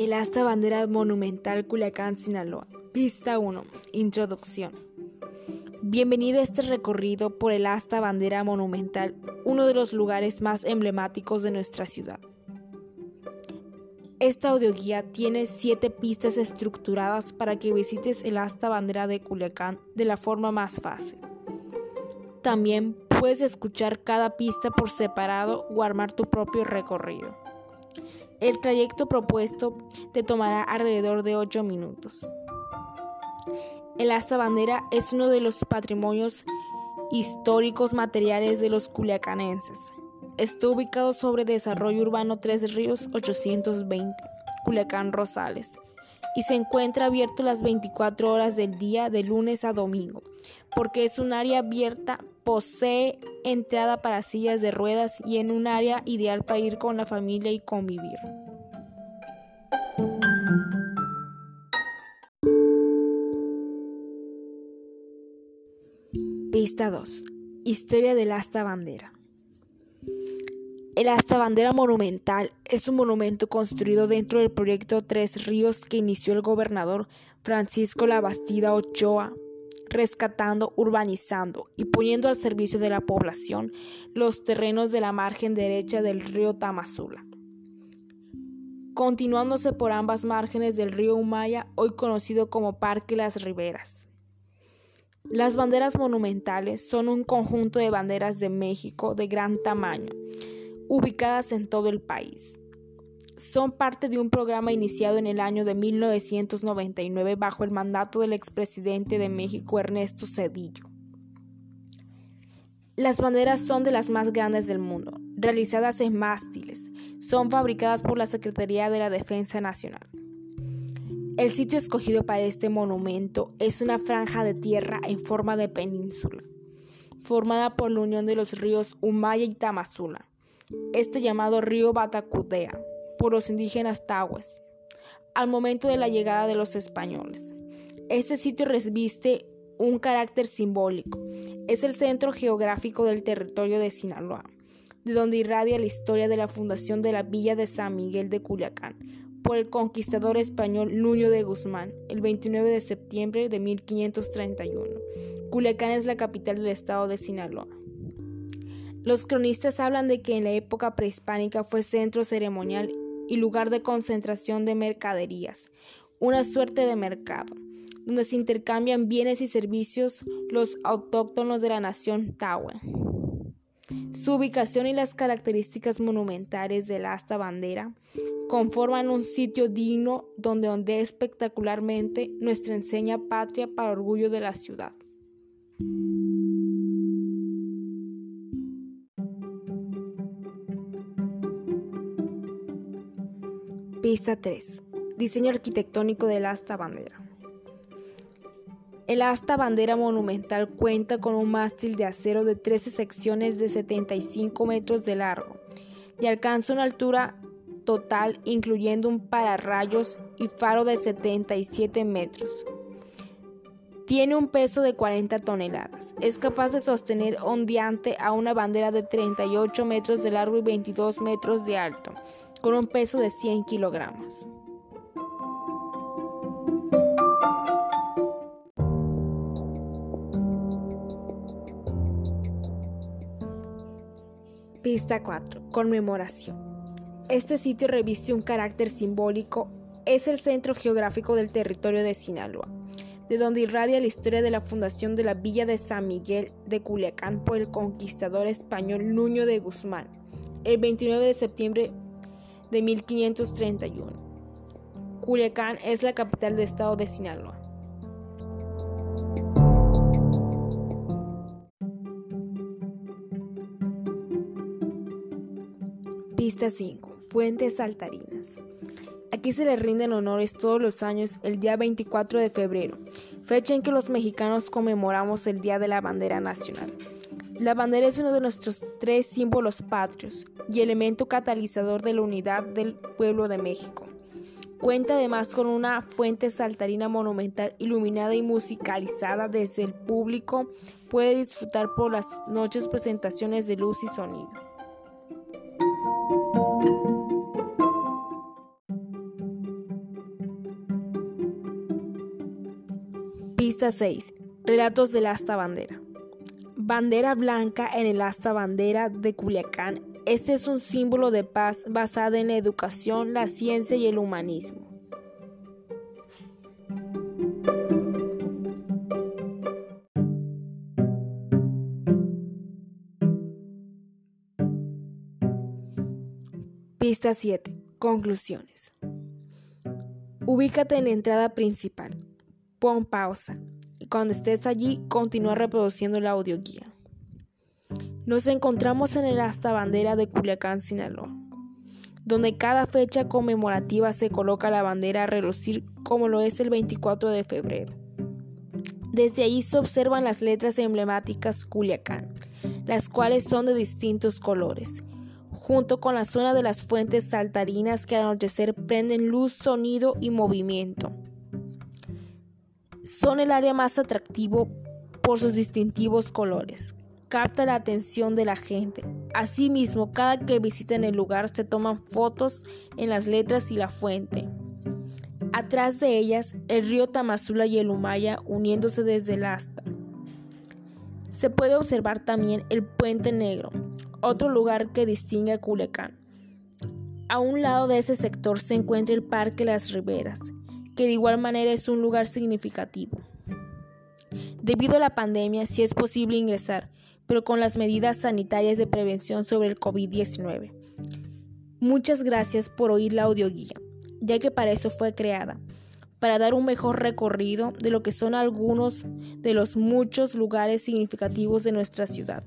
El asta bandera monumental Culiacán, Sinaloa. Pista 1. Introducción. Bienvenido a este recorrido por el asta bandera monumental, uno de los lugares más emblemáticos de nuestra ciudad. Esta audioguía tiene siete pistas estructuradas para que visites el asta bandera de Culiacán de la forma más fácil. También puedes escuchar cada pista por separado o armar tu propio recorrido. El trayecto propuesto te tomará alrededor de 8 minutos. El asta bandera es uno de los patrimonios históricos materiales de los culiacanenses. Está ubicado sobre Desarrollo Urbano Tres Ríos 820, Culiacán Rosales, y se encuentra abierto las 24 horas del día de lunes a domingo, porque es un área abierta, posee entrada para sillas de ruedas y en un área ideal para ir con la familia y convivir. Pista 2. Historia del asta bandera. El asta bandera monumental es un monumento construido dentro del proyecto Tres Ríos que inició el gobernador Francisco Labastida Ochoa, rescatando, urbanizando y poniendo al servicio de la población los terrenos de la margen derecha del río Tamazula, continuándose por ambas márgenes del río Humaya, hoy conocido como Parque Las Riberas. Las banderas monumentales son un conjunto de banderas de México de gran tamaño, ubicadas en todo el país. Son parte de un programa iniciado en el año de 1999 bajo el mandato del expresidente de México Ernesto Cedillo. Las banderas son de las más grandes del mundo, realizadas en mástiles. Son fabricadas por la Secretaría de la Defensa Nacional. El sitio escogido para este monumento es una franja de tierra en forma de península, formada por la unión de los ríos Humaya y Tamazula este llamado río Batacudea, por los indígenas tahues, al momento de la llegada de los españoles. Este sitio reviste un carácter simbólico. Es el centro geográfico del territorio de Sinaloa, de donde irradia la historia de la fundación de la villa de San Miguel de Culiacán por el conquistador español Nuño de Guzmán el 29 de septiembre de 1531. Culiacán es la capital del estado de Sinaloa. Los cronistas hablan de que en la época prehispánica fue centro ceremonial y lugar de concentración de mercaderías, una suerte de mercado, donde se intercambian bienes y servicios los autóctonos de la nación Tawe. Su ubicación y las características monumentales del asta bandera conforman un sitio digno donde ondea espectacularmente nuestra enseña patria para orgullo de la ciudad. Pista 3. Diseño arquitectónico del asta bandera. El asta bandera monumental cuenta con un mástil de acero de 13 secciones de 75 metros de largo y alcanza una altura total incluyendo un pararrayos y faro de 77 metros. Tiene un peso de 40 toneladas. Es capaz de sostener ondeante a una bandera de 38 metros de largo y 22 metros de alto con un peso de 100 kilogramos. Pista 4. Conmemoración. Este sitio reviste un carácter simbólico. Es el centro geográfico del territorio de Sinaloa, de donde irradia la historia de la fundación de la villa de San Miguel de Culiacán por el conquistador español Nuño de Guzmán, el 29 de septiembre de 1531. Culiacán es la capital del estado de Sinaloa. Pista 5. Fuentes saltarinas. Aquí se le rinden honores todos los años el día 24 de febrero, fecha en que los mexicanos conmemoramos el Día de la Bandera Nacional. La bandera es uno de nuestros tres símbolos patrios y elemento catalizador de la unidad del pueblo de México. Cuenta además con una fuente saltarina monumental iluminada y musicalizada desde el público. Puede disfrutar por las noches presentaciones de luz y sonido. Pista 6. Relatos de la hasta bandera. Bandera blanca en el asta bandera de Culiacán. Este es un símbolo de paz basada en la educación, la ciencia y el humanismo. Pista 7. Conclusiones. Ubícate en la entrada principal. Pon pausa cuando estés allí continúa reproduciendo la audioguía. Nos encontramos en el asta bandera de Culiacán, Sinaloa, donde cada fecha conmemorativa se coloca la bandera a relucir como lo es el 24 de febrero. Desde ahí se observan las letras emblemáticas Culiacán, las cuales son de distintos colores junto con la zona de las fuentes saltarinas que al anochecer prenden luz, sonido y movimiento. Son el área más atractivo por sus distintivos colores. Capta la atención de la gente. Asimismo, cada que visiten el lugar se toman fotos en las letras y la fuente. Atrás de ellas, el río Tamazula y el Humaya uniéndose desde el asta. Se puede observar también el Puente Negro, otro lugar que distingue a Culiacán. A un lado de ese sector se encuentra el Parque Las Riberas, que de igual manera es un lugar significativo. Debido a la pandemia, sí es posible ingresar, pero con las medidas sanitarias de prevención sobre el COVID-19. Muchas gracias por oír la audioguía, ya que para eso fue creada, para dar un mejor recorrido de lo que son algunos de los muchos lugares significativos de nuestra ciudad.